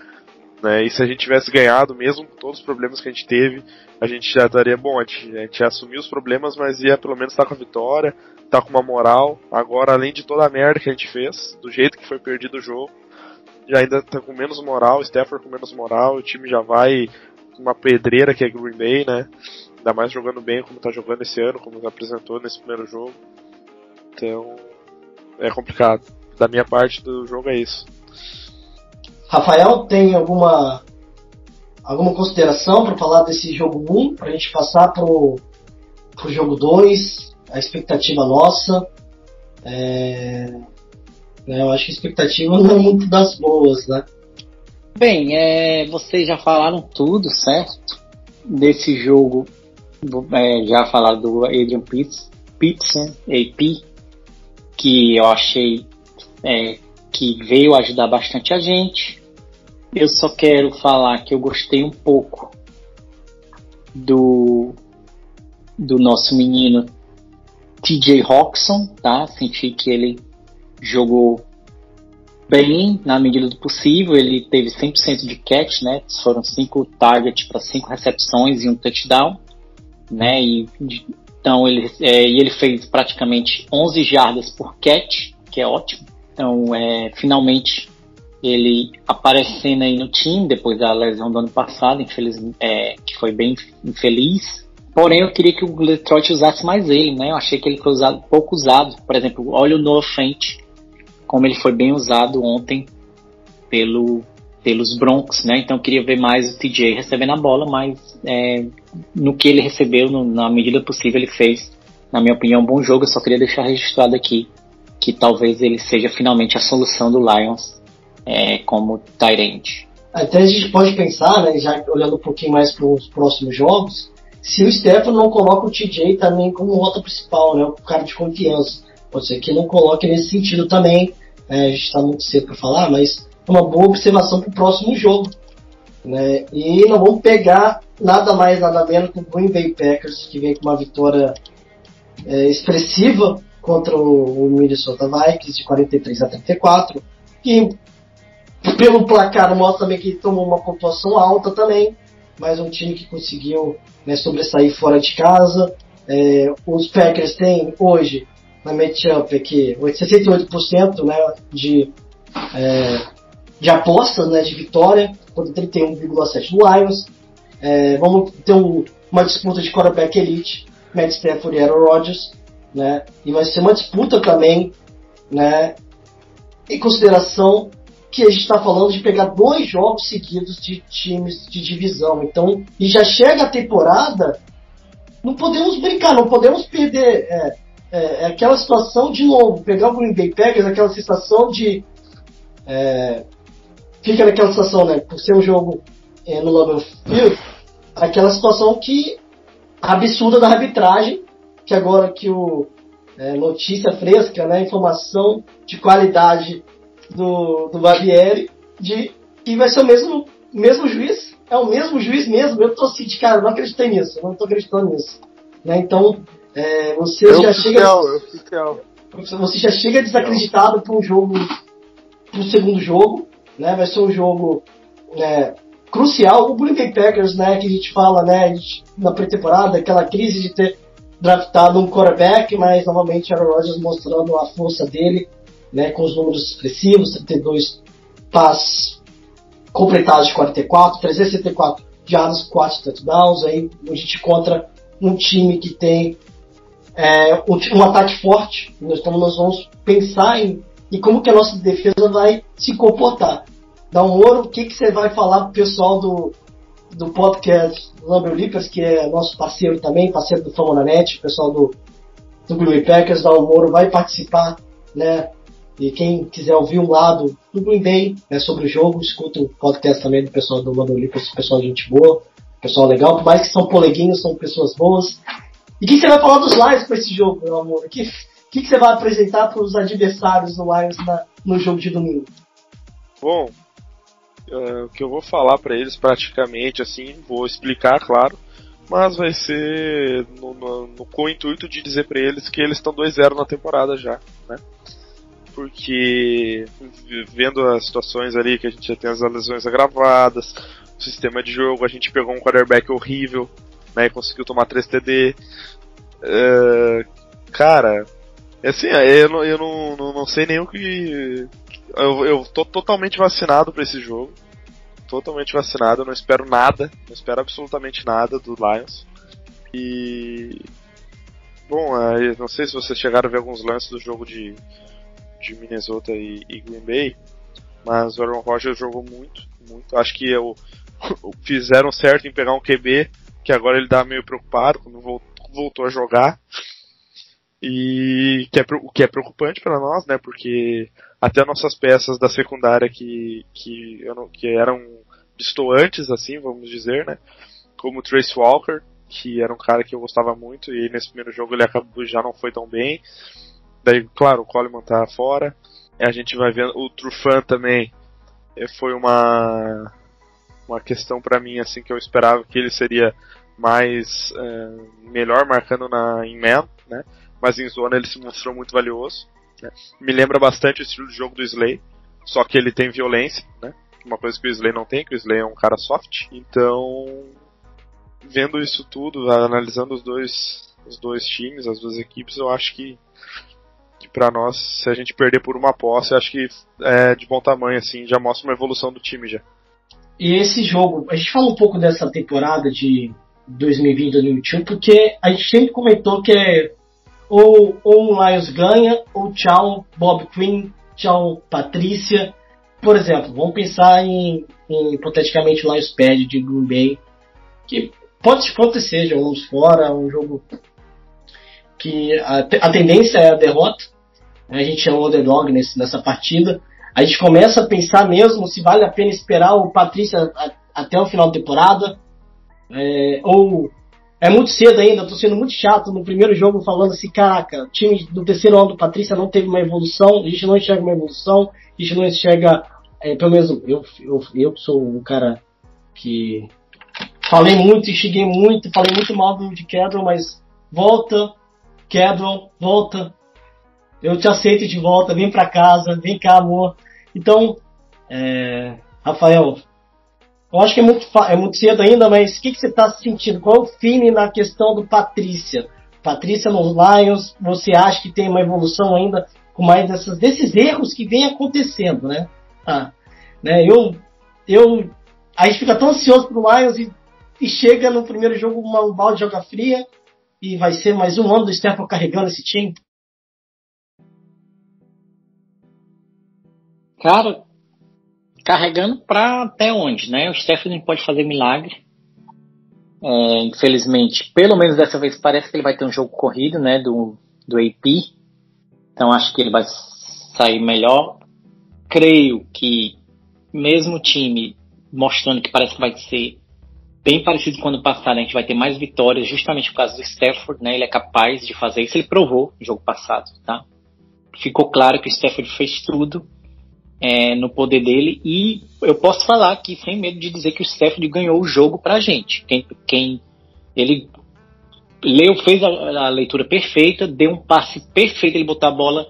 Né? E se a gente tivesse ganhado, mesmo com todos os problemas que a gente teve, a gente já estaria bom. A gente, a gente assumiu os problemas, mas ia pelo menos estar com a vitória, estar com uma moral. Agora, além de toda a merda que a gente fez, do jeito que foi perdido o jogo, já ainda tá com menos moral, o Stafford com menos moral, o time já vai com uma pedreira que é Green Bay, né? Ainda mais jogando bem como tá jogando esse ano, como apresentou nesse primeiro jogo. Então, é complicado. Da minha parte do jogo é isso. Rafael, tem alguma alguma consideração para falar desse jogo 1, para a gente passar pro, pro jogo 2, a expectativa nossa. É, né, eu acho que a expectativa não é muito das boas, né? Bem, é, vocês já falaram tudo, certo? Desse jogo, é, já falaram do Adrian Pitts, Pitson, AP, que eu achei é, que veio ajudar bastante a gente. Eu só quero falar que eu gostei um pouco do do nosso menino TJ Roxon, tá? Senti que ele jogou bem na medida do possível. Ele teve 100% de catch, né? Foram 5 targets para 5 recepções e um touchdown, né? E então ele, é, ele fez praticamente 11 jardas por catch, que é ótimo. Então é, finalmente ele aparecendo aí no time depois da lesão do ano passado, infeliz, é, que foi bem infeliz. Porém, eu queria que o Detroit usasse mais ele, né? Eu achei que ele foi usado, pouco usado. Por exemplo, olha o Noah Fent, como ele foi bem usado ontem pelo, pelos Broncos, né? Então eu queria ver mais o TJ recebendo a bola, mas é, no que ele recebeu, no, na medida possível, ele fez, na minha opinião, um bom jogo. Eu só queria deixar registrado aqui que talvez ele seja finalmente a solução do Lions é, como Tyrant. Até a gente pode pensar, né, já olhando um pouquinho mais para os próximos jogos, se o Stefano não coloca o TJ também como rota principal, né, o cara de confiança. Pode ser que não coloque nesse sentido também. É, a gente está muito cedo para falar, mas uma boa observação para o próximo jogo. Né? E nós vamos pegar nada mais, nada menos que o Green Bay Packers, que vem com uma vitória é, expressiva contra o Minnesota Vikings de 43 a 34, que pelo placar mostra também que tomou uma pontuação alta também, mas um time que conseguiu né, sobressair fora de casa. É, os Packers têm hoje na matchup aqui 68% né, de é, de apostas né, de vitória, contra 31,7 do Lions. É, vamos ter um, uma disputa de quarterback elite, Matt Stafford e Aaron Rodgers, né? E vai ser uma disputa também, né? Em consideração que a gente está falando de pegar dois jogos seguidos de times de divisão. Então, e já chega a temporada, não podemos brincar, não podemos perder. É, é, é aquela situação de novo, pegar o Green Bay Packers, aquela sensação de é, fica naquela situação, né? Por ser um jogo é, no Lambeau Field, aquela situação que absurda da arbitragem, que agora que o é, notícia fresca, né, informação de qualidade do, do Barbieri, de que vai ser o mesmo, mesmo juiz, é o mesmo juiz mesmo. Eu tô assim, cara, não acreditei nisso, não tô acreditando nisso. Né? Então, é, você eu já chega. Você já chega desacreditado para um jogo, para o segundo jogo, né? Vai ser um jogo né, crucial. O Green Bay Packers, né, que a gente fala, né, gente, na pré-temporada, aquela crise de ter draftado um quarterback, mas novamente Aaron Rodgers mostrando a força dele, né, com os números expressivos, 32 passes completados de 44, 374 jardas, 4 touchdowns, aí a gente encontra um time que tem é, um, um, ataque forte, então nós vamos pensar em, em como que a nossa defesa vai se comportar. Dalmoro, o que, que você vai falar pro pessoal do, do podcast Lumber Lippers, que é nosso parceiro também, parceiro do Fama na Net, o pessoal do, do Green Packers, Dalmoro vai participar, né? E quem quiser ouvir um lado do Green Bay né, sobre o jogo, escuta o podcast também do pessoal do Lumber Lippers, pessoal de gente boa, pessoal legal, por mais que são poleguinhos, são pessoas boas. E o que você vai falar dos Lions para esse jogo, meu amor? Que, que, que você vai apresentar para os adversários do Lions na, no jogo de domingo? Bom, uh, o que eu vou falar para eles praticamente, assim, vou explicar, claro, mas vai ser no, no, no com o intuito de dizer para eles que eles estão 2-0 na temporada já, né? Porque vendo as situações ali que a gente já tem as lesões agravadas, o sistema de jogo, a gente pegou um quarterback horrível, né, e conseguiu tomar 3 TD. Uh, cara, assim, eu, não, eu não, não, não sei nem o que eu, eu tô totalmente vacinado para esse jogo. Totalmente vacinado, eu não espero nada, não espero absolutamente nada do Lions. E. Bom, não sei se vocês chegaram a ver alguns lances do jogo de, de Minnesota e, e Green Bay, mas o Aaron Rodgers jogou muito, muito. Acho que eu, fizeram certo em pegar um QB, que agora ele tá meio preocupado quando voltou a jogar. E que é, o que é preocupante para nós, né? Porque até nossas peças da secundária que, que, que eram distoantes, assim, vamos dizer, né? Como Trace Walker, que era um cara que eu gostava muito, e nesse primeiro jogo ele acabou, já não foi tão bem. Daí, claro, o Coleman tá fora. A gente vai vendo. O Trufan também eh, foi uma uma questão para mim assim que eu esperava que ele seria mais é, melhor marcando na em man, né? Mas em zona ele se mostrou muito valioso. Né? Me lembra bastante o estilo de jogo do Slay, só que ele tem violência, né? Uma coisa que o Slay não tem, que o Slay é um cara soft. Então, vendo isso tudo, analisando os dois, os dois times, as duas equipes, eu acho que, que para nós, se a gente perder por uma posse, eu acho que é de bom tamanho, assim, já mostra uma evolução do time já. E esse jogo, a gente fala um pouco dessa temporada de 2020-2021, porque a gente sempre comentou que é ou, ou o Lions ganha, ou tchau Bob Quinn, tchau Patrícia. Por exemplo, vamos pensar em, em hipoteticamente o Lions perde de Green Bay, que pode acontecer, jogamos fora, um jogo que a, a tendência é a derrota. A gente é um underdog nesse, nessa partida. A gente começa a pensar mesmo se vale a pena esperar o Patrícia até o final da temporada, é, ou é muito cedo ainda, tô sendo muito chato no primeiro jogo falando assim, caraca, o time do terceiro ano do Patrícia não teve uma evolução, a gente não enxerga uma evolução, a gente não enxerga, é, pelo menos eu, eu, eu sou um cara que falei muito cheguei muito, falei muito mal do, de Kedron, mas volta, Kedron, volta, eu te aceito de volta, vem pra casa, vem cá amor. Então, é, Rafael, eu acho que é muito, é muito cedo ainda, mas o que, que você está sentindo? Qual é o feeling na questão do Patrícia? Patrícia nos Lions, você acha que tem uma evolução ainda com mais dessas, desses erros que vem acontecendo, né? Ah, né eu, eu, a gente fica tão ansioso pro Lions e, e chega no primeiro jogo uma, um balde de água fria e vai ser mais um ano do Stephen carregando esse time. Cara, carregando para até onde, né? O Stephanie pode fazer milagre. É, infelizmente, pelo menos dessa vez parece que ele vai ter um jogo corrido, né? Do, do AP. Então acho que ele vai sair melhor. Creio que mesmo o time mostrando que parece que vai ser bem parecido com o ano passado, a gente vai ter mais vitórias justamente por causa do Stafford, né? Ele é capaz de fazer isso, ele provou no jogo passado, tá? Ficou claro que o Stafford fez tudo é, no poder dele e eu posso falar aqui sem medo de dizer que o Stephanie ganhou o jogo pra gente. Quem, quem ele leu, fez a, a, leitura perfeita, deu um passe perfeito, ele botou a bola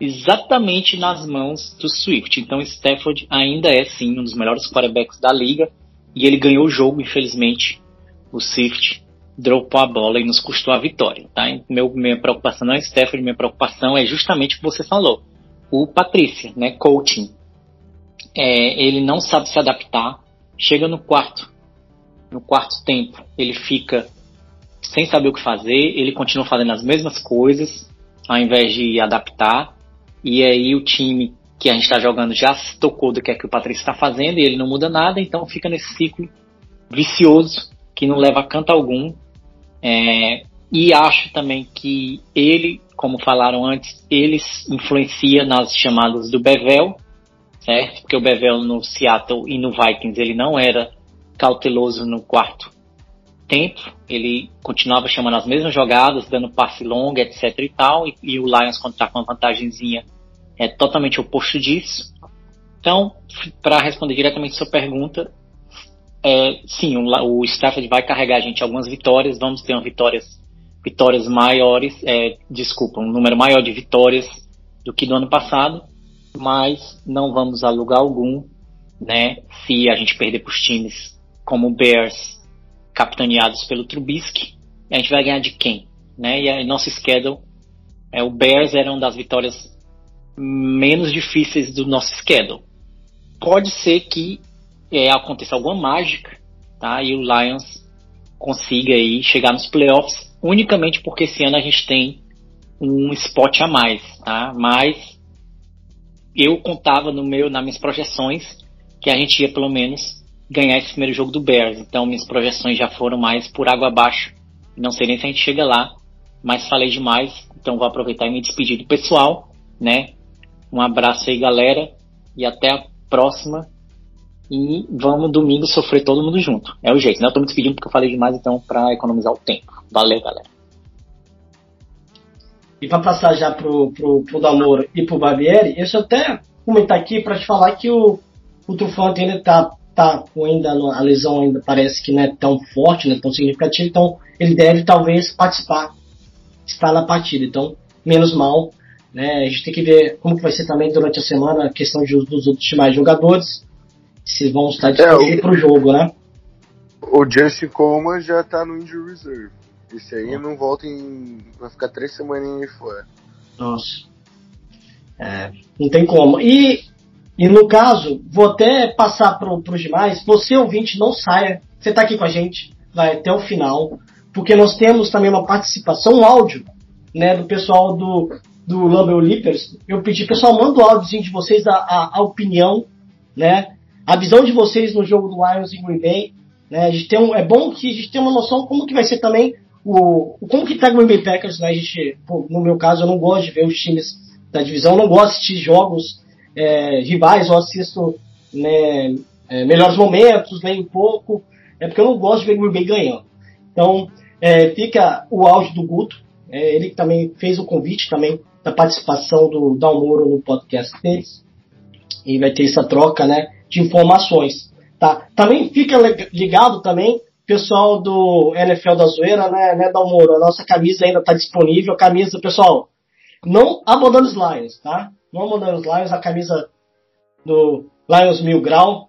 exatamente nas mãos do Swift. Então Stafford ainda é sim um dos melhores quarterbacks da liga e ele ganhou o jogo, infelizmente. O Swift dropou a bola e nos custou a vitória, tá? Meu, minha preocupação não é Stafford, minha preocupação é justamente o que você falou. O Patrícia, né, coaching. É, ele não sabe se adaptar, chega no quarto, no quarto tempo, ele fica sem saber o que fazer, ele continua fazendo as mesmas coisas, ao invés de adaptar, e aí o time que a gente está jogando já se tocou do que é que o Patrício está fazendo e ele não muda nada, então fica nesse ciclo vicioso que não leva a canto algum. É, e acho também que ele, como falaram antes, ele influencia nas chamadas do Bevel, certo? Porque o Bevel no Seattle e no Vikings ele não era cauteloso no quarto tempo, ele continuava chamando as mesmas jogadas, dando passe longo, etc e tal, e, e o Lions quando está com uma vantagemzinha é totalmente oposto disso. Então, para responder diretamente sua pergunta, é, sim, o, o Stafford vai carregar a gente algumas vitórias, vamos ter uma vitórias, vitórias maiores, é, desculpa, um número maior de vitórias do que do ano passado, mas não vamos a lugar algum, né, se a gente perder para os times como o Bears, capitaneados pelo Trubisky, a gente vai ganhar de quem? Né? E a nosso schedule, é, o Bears era uma das vitórias menos difíceis do nosso schedule. Pode ser que é, aconteça alguma mágica, tá? E o Lions consiga aí chegar nos playoffs unicamente porque esse ano a gente tem um spot a mais, tá? Mas eu contava no meu, nas minhas projeções que a gente ia pelo menos ganhar esse primeiro jogo do Bears. Então minhas projeções já foram mais por água abaixo. Não sei nem se a gente chega lá, mas falei demais, então vou aproveitar e me despedir do pessoal, né? Um abraço aí, galera, e até a próxima. E vamos domingo sofrer todo mundo junto. É o jeito, né? Eu tô me despedindo porque eu falei demais, então, para economizar o tempo. Valeu, galera. E para passar já pro, pro, pro Damoro e pro Barbieri, eu até comentar aqui para te falar que o, o Trufante ainda tá, tá ainda a lesão ainda parece que não é tão forte, não é tão significativa, então ele deve talvez participar, estar na partida. Então, menos mal. Né? A gente tem que ver como que vai ser também durante a semana a questão de, dos outros demais jogadores, se vão estar disponíveis é, para o jogo, né? O Justin Coleman já está no injury reserve. Esse aí não volta em. vai ficar três semanas fora. Nossa. É, não tem como. E, e no caso, vou até passar para os demais. Você, ouvinte, não saia. Você está aqui com a gente, vai até o final. Porque nós temos também uma participação, um áudio, né, do pessoal do, do Lumber Leapers, eu pedi, pessoal, manda o áudiozinho de vocês, a, a, a, opinião, né? A visão de vocês no jogo do Lions e Green Bay. Né? A gente tem um, é bom que a gente tenha uma noção como que vai ser também o, como que tá Green Bay Packers, né? A gente, pô, no meu caso, eu não gosto de ver os times da divisão, não gosto de assistir jogos é, rivais, eu assisto né, é, melhores momentos, leio um pouco, é porque eu não gosto de ver Green Bay ganhando. Então, é, fica o áudio do Guto, é, ele também fez o convite também da participação do Dalmoro no podcast deles. E vai ter essa troca né, de informações. Tá? Também fica ligado também, pessoal do NFL da Zoeira, né, né Dalmoro? A nossa camisa ainda está disponível. Camisa, pessoal, não abandone os Lions, tá? Não abandone os Lions, a camisa do Lions Mil Grau.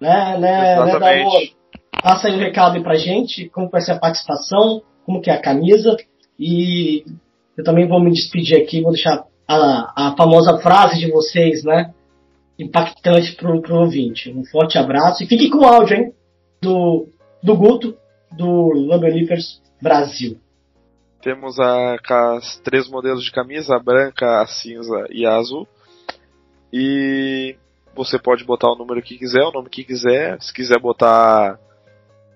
Né, né, né Dalmoro? Passa aí o um recado aí pra gente, como vai ser a participação, como que é a camisa. E eu também vou me despedir aqui, vou deixar a, a famosa frase de vocês, né? Impactante pro, pro ouvinte. Um forte abraço e fique com o áudio, hein? Do, do Guto, do Lumberlippers Brasil. Temos a, as três modelos de camisa, a branca, a cinza e a azul. E você pode botar o número que quiser, o nome que quiser. Se quiser botar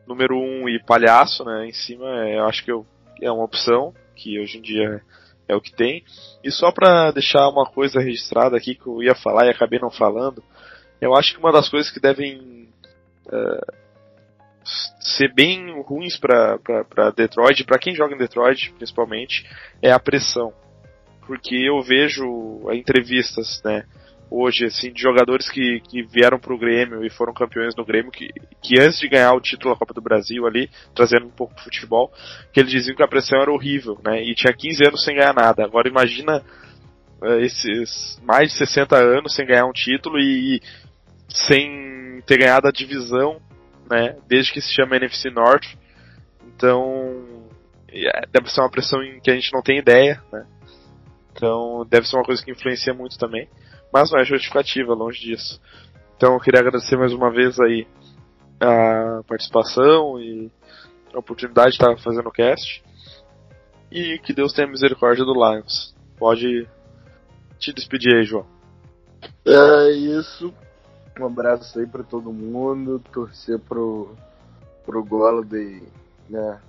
número 1 um e palhaço né, em cima, eu acho que eu, é uma opção que hoje em dia é o que tem. E só para deixar uma coisa registrada aqui que eu ia falar e acabei não falando, eu acho que uma das coisas que devem uh, ser bem ruins para Detroit, para quem joga em Detroit principalmente, é a pressão. Porque eu vejo entrevistas, né? Hoje, assim, de jogadores que, que vieram pro Grêmio e foram campeões no Grêmio, que, que antes de ganhar o título da Copa do Brasil ali, trazendo um pouco de futebol, que eles diziam que a pressão era horrível, né? E tinha 15 anos sem ganhar nada. Agora imagina é, esses mais de 60 anos sem ganhar um título e, e sem ter ganhado a divisão, né? Desde que se chama NFC North. Então, é, deve ser uma pressão que a gente não tem ideia, né? Então, deve ser uma coisa que influencia muito também. Mas não é justificativa, longe disso. Então, eu queria agradecer mais uma vez aí a participação e a oportunidade de estar fazendo o cast. E que Deus tenha misericórdia do Lions. Pode te despedir aí, João. É isso. Um abraço aí para todo mundo. Torcer pro, pro Golladay, né?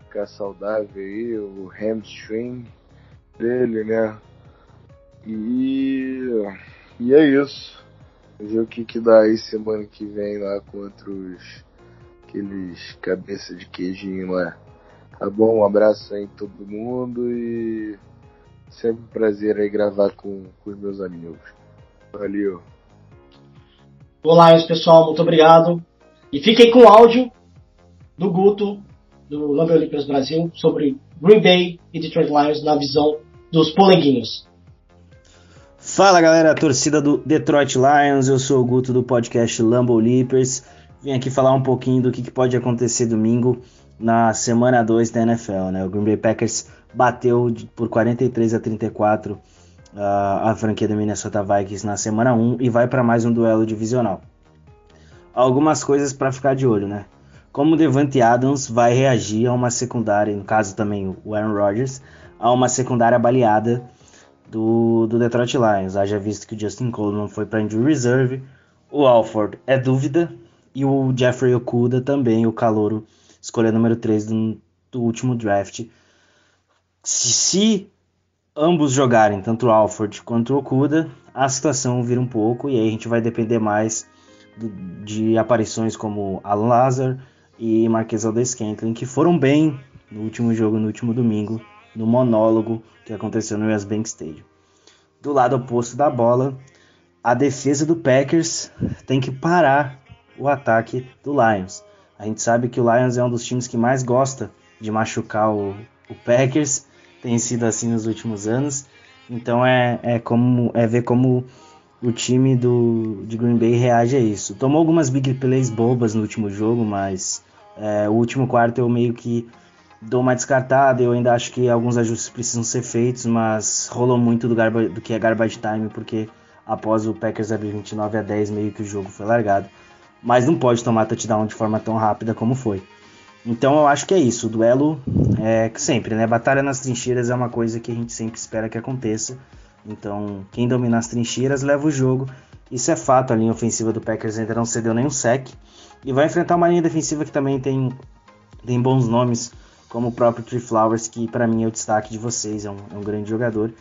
Ficar saudável aí, o hamstring dele, né? E, e é isso. Ver o que, que dá aí semana que vem lá contra os aqueles cabeça de queijinho lá. Tá bom? Um abraço aí em todo mundo e sempre um prazer aí gravar com, com os meus amigos. Valeu. Olá, pessoal, muito obrigado. E fiquem com o áudio do Guto, do Lambe Olímpicos Brasil, sobre Green Bay e Detroit Lions na visão dos poleguinhos. Fala galera, torcida do Detroit Lions, eu sou o Guto do podcast Lambo Leapers. Vim aqui falar um pouquinho do que, pode acontecer domingo na semana 2 da NFL. Né? O Green Bay Packers bateu por 43 a 34 uh, a franquia do Minnesota Vikings na semana 1 e vai para mais um duelo divisional. Algumas coisas para ficar de olho, né? Como o Devante Adams vai reagir a uma secundária, no caso também o Aaron Rodgers, a uma secundária baleada do, do Detroit Lions. Haja visto que o Justin Coleman foi para injury reserve, o Alford é dúvida, e o Jeffrey Okuda também, o calouro, escolha número 3 do, do último draft. Se, se, ambos jogarem, tanto o Alford quanto o Okuda, a situação vira um pouco e aí a gente vai depender mais do, de aparições como Alan Lazar e Marquês Aldes-Scantling, que foram bem no último jogo, no último domingo, no monólogo que aconteceu no US Bank Stadium. Do lado oposto da bola, a defesa do Packers tem que parar o ataque do Lions. A gente sabe que o Lions é um dos times que mais gosta de machucar o, o Packers, tem sido assim nos últimos anos. Então é, é, como, é ver como o time do, de Green Bay reage a isso. Tomou algumas big plays bobas no último jogo, mas é, o último quarto eu meio que dou uma descartada. Eu ainda acho que alguns ajustes precisam ser feitos, mas rolou muito do, garba, do que é garbage time, porque após o Packers abrir 29 a 10, meio que o jogo foi largado mas não pode tomar touchdown de forma tão rápida como foi. Então eu acho que é isso. O duelo é sempre, né? Batalha nas trincheiras é uma coisa que a gente sempre espera que aconteça. Então, quem dominar as trincheiras leva o jogo. Isso é fato. A linha ofensiva do Packers ainda não cedeu nenhum sec. E vai enfrentar uma linha defensiva que também tem, tem bons nomes, como o próprio Tree Flowers, que para mim é o destaque de vocês. É um, é um grande jogador.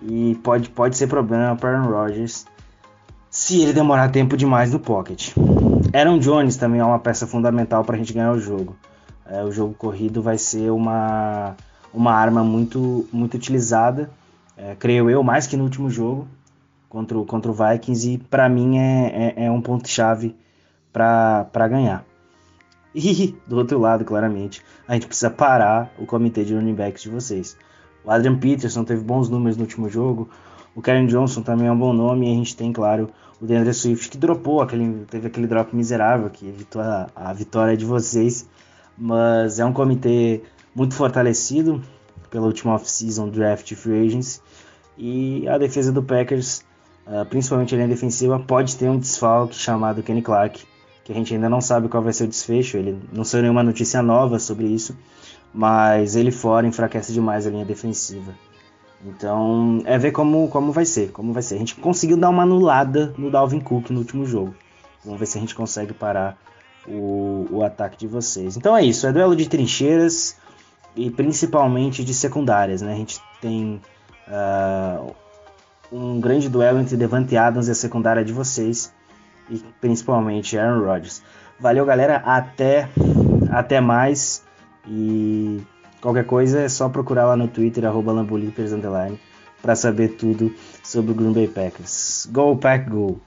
E pode, pode ser problema para Aaron Rodgers se ele demorar tempo demais no pocket. Aaron Jones também é uma peça fundamental para a gente ganhar o jogo. É, o jogo corrido vai ser uma, uma arma muito, muito utilizada, é, creio eu, mais que no último jogo contra o, contra o Vikings, e para mim é, é, é, um ponto-chave para ganhar. E do outro lado, claramente, a gente precisa parar o comitê de running backs de vocês. O Adrian Peterson teve bons números no último jogo, o Karen Johnson também é um bom nome e a gente tem, claro, o DeAndre Swift que dropou, aquele, teve aquele drop miserável que evitou a, a vitória de vocês. Mas é um comitê muito fortalecido pela última off-season draft free agents e a defesa do Packers, uh, principalmente a linha defensiva, pode ter um desfalque chamado Kenny Clark, que a gente ainda não sabe qual vai ser o desfecho. Ele não saiu nenhuma notícia nova sobre isso, mas ele fora enfraquece demais a linha defensiva. Então, é ver como, como vai ser, como vai ser. A gente conseguiu dar uma anulada no Dalvin Cook no último jogo. Vamos ver se a gente consegue parar o, o ataque de vocês. Então é isso, é duelo de trincheiras e principalmente de secundárias, né? A gente tem uh, um grande duelo entre Devante Adams e a secundária de vocês e principalmente Aaron Rodgers. Valeu, galera, até até mais e Qualquer coisa é só procurar lá no Twitter, arroba para saber tudo sobre o Green Bay Packers. Go Pack Go!